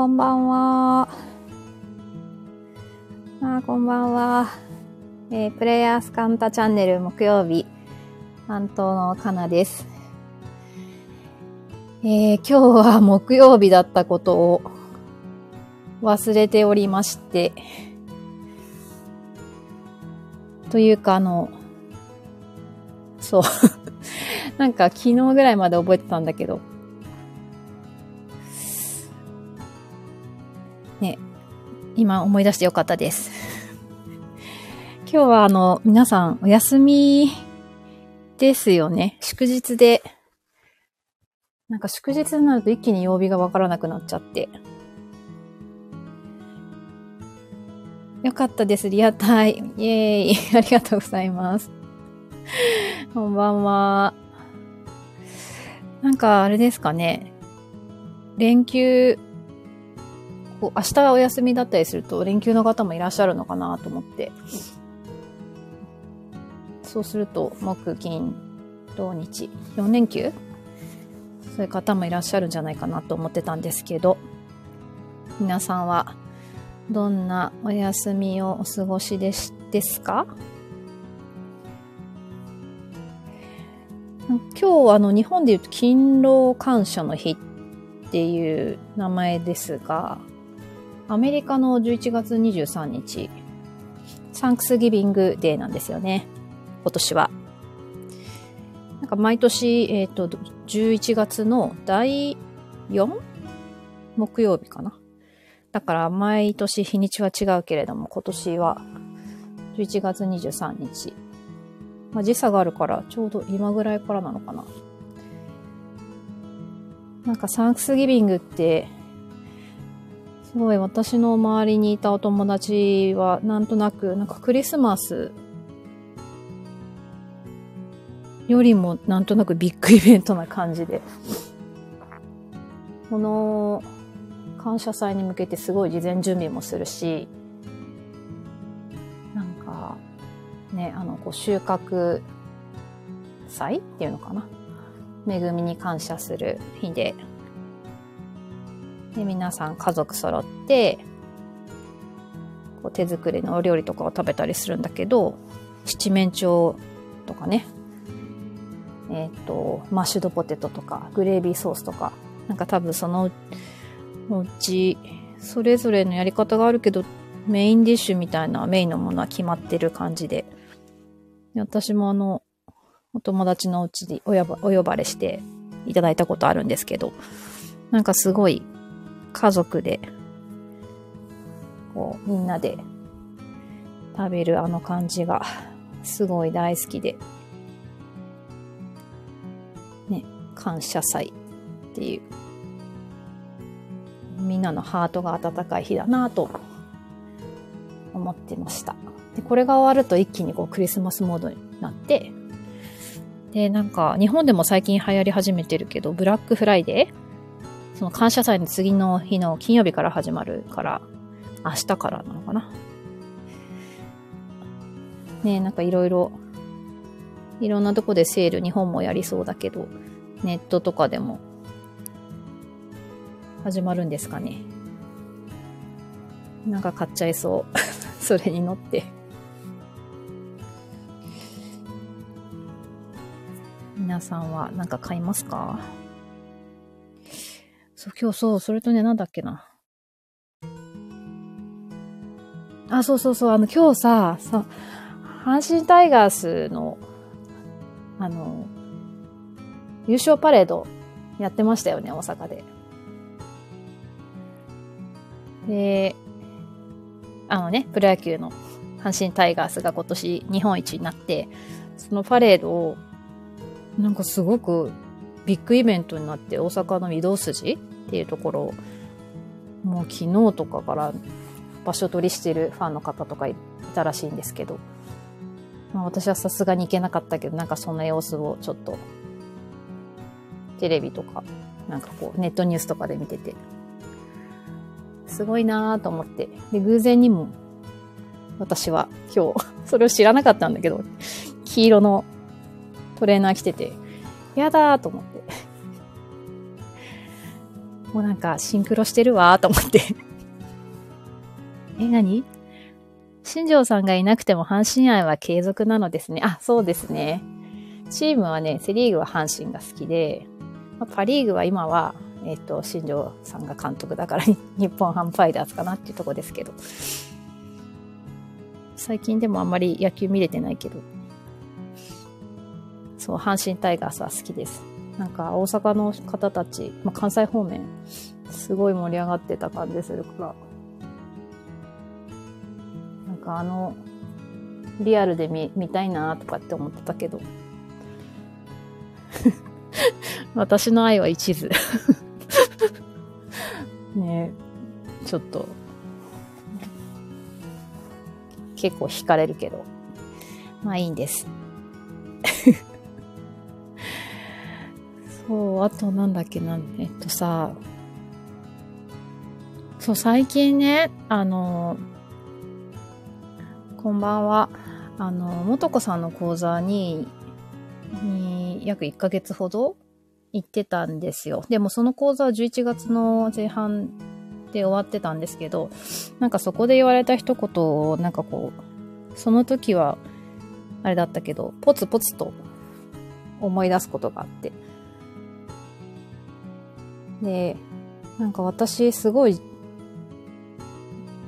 こんばんは。あ、こんばんは。えー、プレイヤースカンタチャンネル木曜日、担当のかなです。えー、今日は木曜日だったことを忘れておりまして、というかあの、そう。なんか昨日ぐらいまで覚えてたんだけど、今思い出してよかったです。今日はあの、皆さんお休みですよね。祝日で。なんか祝日になると一気に曜日がわからなくなっちゃって。よかったです。リアタイ。イェーイ。ありがとうございます。こんばんは。なんかあれですかね。連休こう明日お休みだったりすると連休の方もいらっしゃるのかなと思って。そうすると、木、金、土日、4連休？そういう方もいらっしゃるんじゃないかなと思ってたんですけど、皆さんはどんなお休みをお過ごしでしですか？今日あの日本で言うと勤労感謝の日っていう名前ですが、アメリカの11月23日、サンクスギビングデーなんですよね。今年は。なんか毎年、えっ、ー、と、11月の第 4? 木曜日かな。だから毎年日にちは違うけれども、今年は11月23日。まあ、時差があるからちょうど今ぐらいからなのかな。なんかサンクスギビングってすごい私の周りにいたお友達はなんとなくなんかクリスマスよりもなんとなくビッグイベントな感じで。この感謝祭に向けてすごい事前準備もするしなんかねあのこう収穫祭っていうのかな。恵みに感謝する日でで、皆さん家族揃って、こう手作りのお料理とかを食べたりするんだけど、七面鳥とかね、えっ、と、マッシュドポテトとか、グレービーソースとか、なんか多分そのうち、それぞれのやり方があるけど、メインディッシュみたいなメインのものは決まってる感じで。で私もあの、お友達のうちでお呼ばれしていただいたことあるんですけど、なんかすごい家族で、こう、みんなで食べるあの感じが、すごい大好きで、ね、感謝祭っていう、みんなのハートが温かい日だなと思ってました。で、これが終わると一気にこうクリスマスモードになって、で、なんか日本でも最近流行り始めてるけど、ブラックフライデーその感謝祭の次の日の金曜日から始まるから、明日からなのかな。ねえ、なんかいろいろ、いろんなとこでセール、日本もやりそうだけど、ネットとかでも始まるんですかね。なんか買っちゃいそう。それに乗って。皆さんは何か買いますか？そう、今日そう、それとね、なんだっけな。あ、そうそうそう、あの、今日さ、さ、阪神タイガースの、あの、優勝パレードやってましたよね、大阪で。で、あのね、プロ野球の阪神タイガースが今年日本一になって、そのパレードを、なんかすごくビッグイベントになって大阪の御堂筋っていうところもう昨日とかから場所取りしてるファンの方とかいたらしいんですけど、まあ、私はさすがに行けなかったけどなんかそんな様子をちょっとテレビとかなんかこうネットニュースとかで見ててすごいなぁと思ってで偶然にも私は今日 それを知らなかったんだけど黄色のトレーナー着ててやだーと思って。もうなんかシンクロしてるわと思って。え、何？新庄さんがいなくても阪神愛は継続なのですね。あ、そうですね。チームはね、セリーグは阪神が好きで、まあ、パリーグは今は、えっ、ー、と、新庄さんが監督だから日本ハムファイターズかなっていうとこですけど。最近でもあんまり野球見れてないけど。そう、阪神タイガースは好きです。なんか大阪の方たち、まあ、関西方面、すごい盛り上がってた感じするから。なんかあの、リアルで見見たいなとかって思ってたけど。私の愛は一途。ねちょっと、結構惹かれるけど。まあいいんです。あとなんだっけな、えっとさ、そう、最近ね、あの、こんばんは。あの、もとこさんの講座に、に約1ヶ月ほど行ってたんですよ。でもその講座は11月の前半で終わってたんですけど、なんかそこで言われた一言を、なんかこう、その時は、あれだったけど、ポツポツと思い出すことがあって。で、なんか私すごい、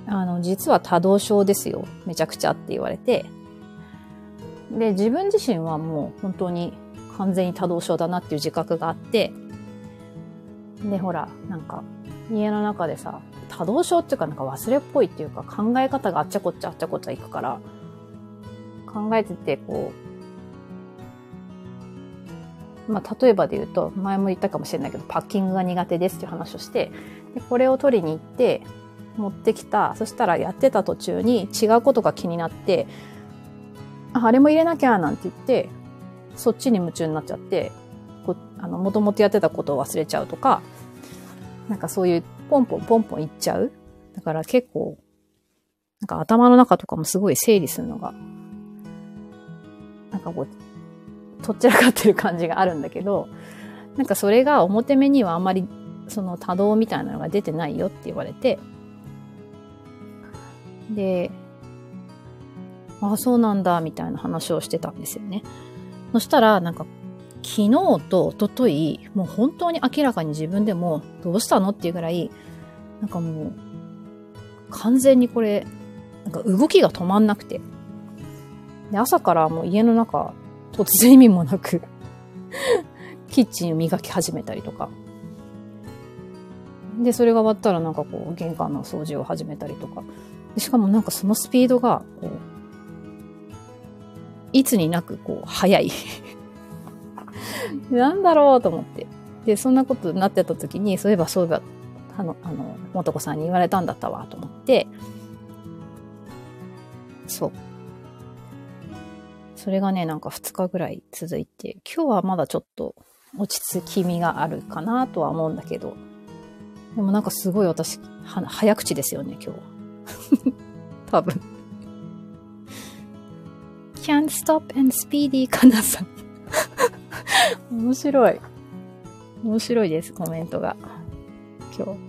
あの、実は多動症ですよ。めちゃくちゃって言われて。で、自分自身はもう本当に完全に多動症だなっていう自覚があって、で、ほら、なんか、家の中でさ、多動症っていうかなんか忘れっぽいっていうか考え方があっちゃこっちゃあっちゃこっちゃいくから、考えててこう、まあ、例えばで言うと、前も言ったかもしれないけど、パッキングが苦手ですっていう話をして、でこれを取りに行って、持ってきた。そしたらやってた途中に違うことが気になって、あ、あれも入れなきゃなんて言って、そっちに夢中になっちゃって、こあの、もともとやってたことを忘れちゃうとか、なんかそういうポンポンポンポンいっちゃう。だから結構、なんか頭の中とかもすごい整理するのが、なんかこう、とっちらかってる感じがあるんだけど、なんかそれが表目にはあんまりその多動みたいなのが出てないよって言われて、で、ああ、そうなんだ、みたいな話をしてたんですよね。そしたら、なんか、昨日と一昨日もう本当に明らかに自分でも、どうしたのっていうぐらい、なんかもう、完全にこれ、なんか動きが止まんなくて。で、朝からもう家の中、突然意味もなくキッチンを磨き始めたりとか。で、それが終わったらなんかこう、玄関の掃除を始めたりとか。しかもなんかそのスピードが、こう、いつになくこう、早い なんだろうと思って。で、そんなことになってた時に、そういえばそういえば、あの、あの、元子さんに言われたんだったわ、と思って、そう。それがね、なんか2日ぐらい続いて、今日はまだちょっと落ち着きみがあるかなとは思うんだけど、でもなんかすごい私、は早口ですよね、今日は。多分。can't stop and speedy かなさん。面白い。面白いです、コメントが。今日。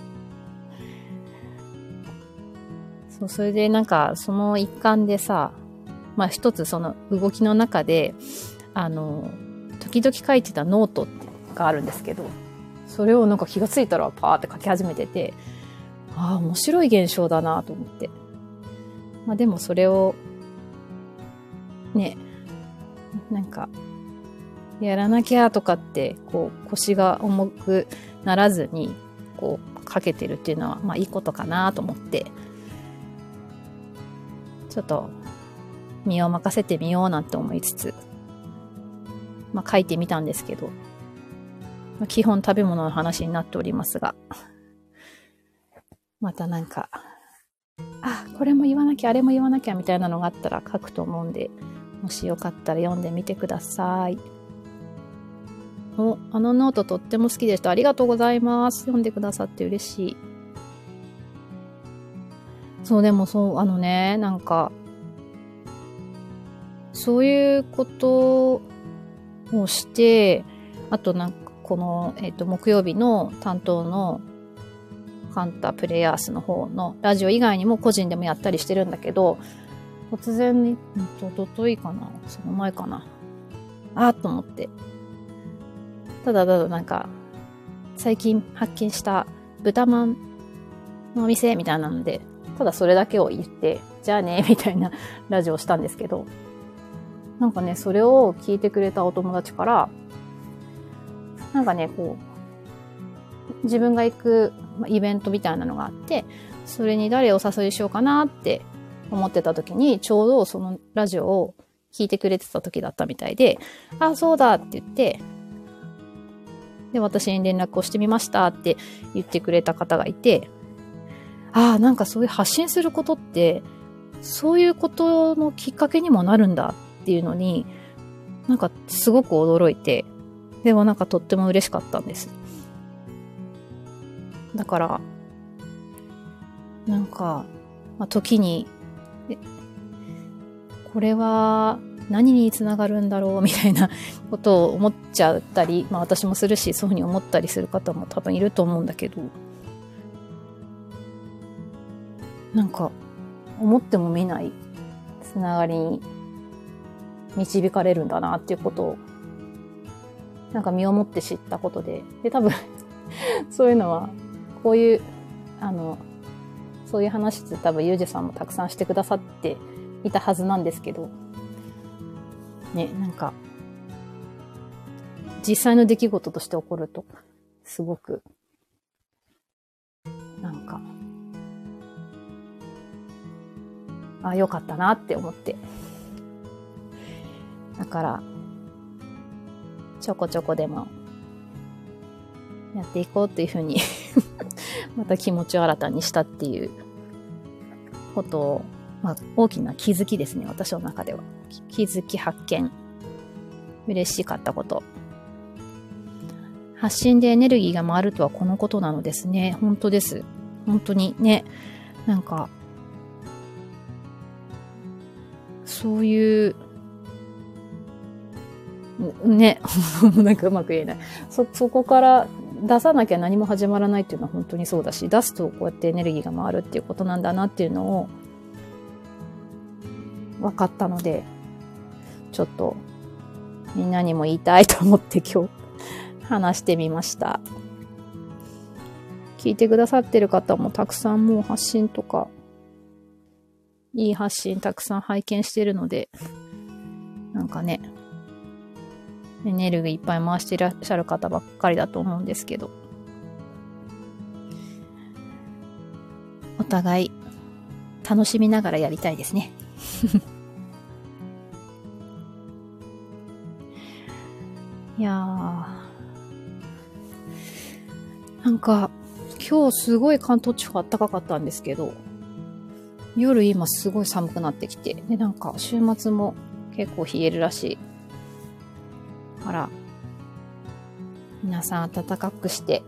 そう、それでなんか、その一環でさ、まあ一つその動きの中で、あの、時々書いてたノートがあるんですけど、それをなんか気がついたらパーって書き始めてて、ああ、面白い現象だなと思って。まあでもそれをね、なんか、やらなきゃとかって、こう、腰が重くならずに、こう、かけてるっていうのは、まあいいことかなと思って、ちょっと、身を任せてみようなんて思いつつ、まあ書いてみたんですけど、まあ、基本食べ物の話になっておりますが、またなんか、あ、これも言わなきゃ、あれも言わなきゃみたいなのがあったら書くと思うんで、もしよかったら読んでみてください。お、あのノートとっても好きでした。ありがとうございます。読んでくださって嬉しい。そう、でもそう、あのね、なんか、そういうことをして、あとなんかこの、えっ、ー、と、木曜日の担当のカンタプレイヤースの方のラジオ以外にも個人でもやったりしてるんだけど、突然に、おとといかな？その前かな？あーと思って。ただただなんか、最近発見した豚まんのお店みたいなので、ただそれだけを言って、じゃあね、みたいなラジオをしたんですけど、なんかね、それを聞いてくれたお友達から、なんかね、こう、自分が行くイベントみたいなのがあって、それに誰を誘いしようかなって思ってた時に、ちょうどそのラジオを聞いてくれてた時だったみたいで、あ、そうだって言って、で、私に連絡をしてみましたって言ってくれた方がいて、ああ、なんかそういう発信することって、そういうことのきっかけにもなるんだっていうのに、なんかすごく驚いて、でもなんかとっても嬉しかったんです。だから、なんか、まあ、時に、これは何につながるんだろう？みたいな ことを思っちゃったり、まあ私もするし、そういうふうに思ったりする方も多分いると思うんだけど、なんか、思っても見ないつながりに導かれるんだなっていうことを、なんか身をもって知ったことで、で、多分 そういうのは、こういう、あの、そういう話って多分ユージさんもたくさんしてくださっていたはずなんですけど、ね、なんか、実際の出来事として起こると、すごく、なんか、あ、よかったなって思って。だから、ちょこちょこでも、やっていこうっていうふうに また気持ちを新たにしたっていうことを、まあ、大きな気づきですね、私の中では。気づき発見。嬉しかったこと。発信でエネルギーが回るとはこのことなのですね。本当です。本当にね。なんか、そういう、ね、なんかうまく言えない。そ、そこから出さなきゃ何も始まらないっていうのは本当にそうだし、出すとこうやってエネルギーが回るっていうことなんだなっていうのを分かったので、ちょっとみんなにも言いたいと思って今日話してみました。聞いてくださってる方もたくさんもう発信とかいい発信たくさん拝見してるので、なんかね、エネルギーいっぱい回していらっしゃる方ばっかりだと思うんですけど、お互い楽しみながらやりたいですね。いやー、なんか、今日すごい関東地方暖かかったんですけど、夜今すごい寒くなってきて、で、なんか週末も結構冷えるらしい。あら、皆さん暖かくして、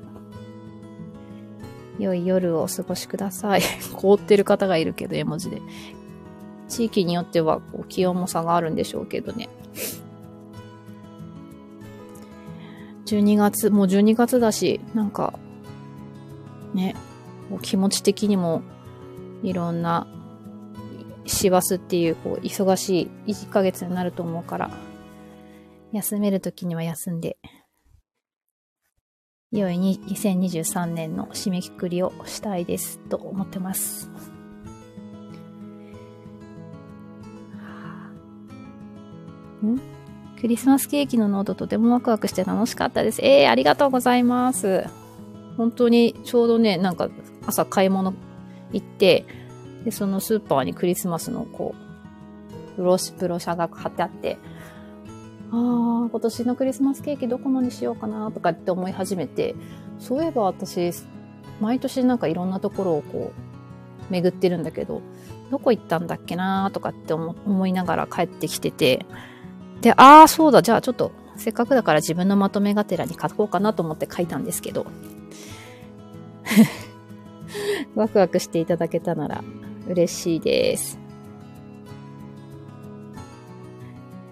良い夜をお過ごしください。凍ってる方がいるけど、絵文字で。地域によってはこう気温も差があるんでしょうけどね。12月、もう12月だし、なんか、ね、気持ち的にもいろんな師走っていう、こう、忙しい1ヶ月になると思うから、休めるときには休んで、良い2023年の締めくくりをしたいですと思ってます。ん？クリスマスケーキのノートとてもワクワクして楽しかったです。えー、ありがとうございます。本当にちょうどね、なんか朝買い物行って、で、そのスーパーにクリスマスのこう、プロシ、プロシャが貼ってあって、ああ、今年のクリスマスケーキどこのにしようかなとかって思い始めて、そういえば私、毎年なんかいろんなところをこう、巡ってるんだけど、どこ行ったんだっけなとかって思いながら帰ってきてて、で、ああ、そうだ、じゃあちょっと、せっかくだから自分のまとめがてらに書こうかなと思って書いたんですけど、ワクワクしていただけたなら嬉しいです。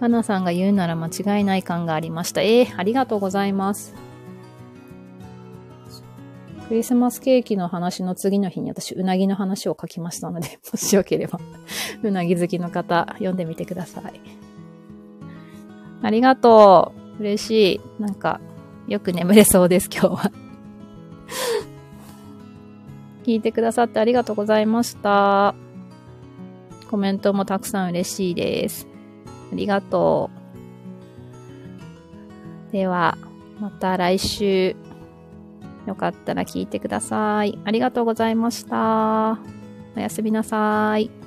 花さんが言うなら間違いない感がありました。えー、ありがとうございます。クリスマスケーキの話の次の日に私、うなぎの話を書きましたので、もしよければ、うなぎ好きの方、読んでみてください。ありがとう。嬉しい。なんか、よく眠れそうです、今日は。聞いてくださってありがとうございました。コメントもたくさん嬉しいです。ありがとう。では、また来週。よかったら聞いてください。ありがとうございました。おやすみなさい。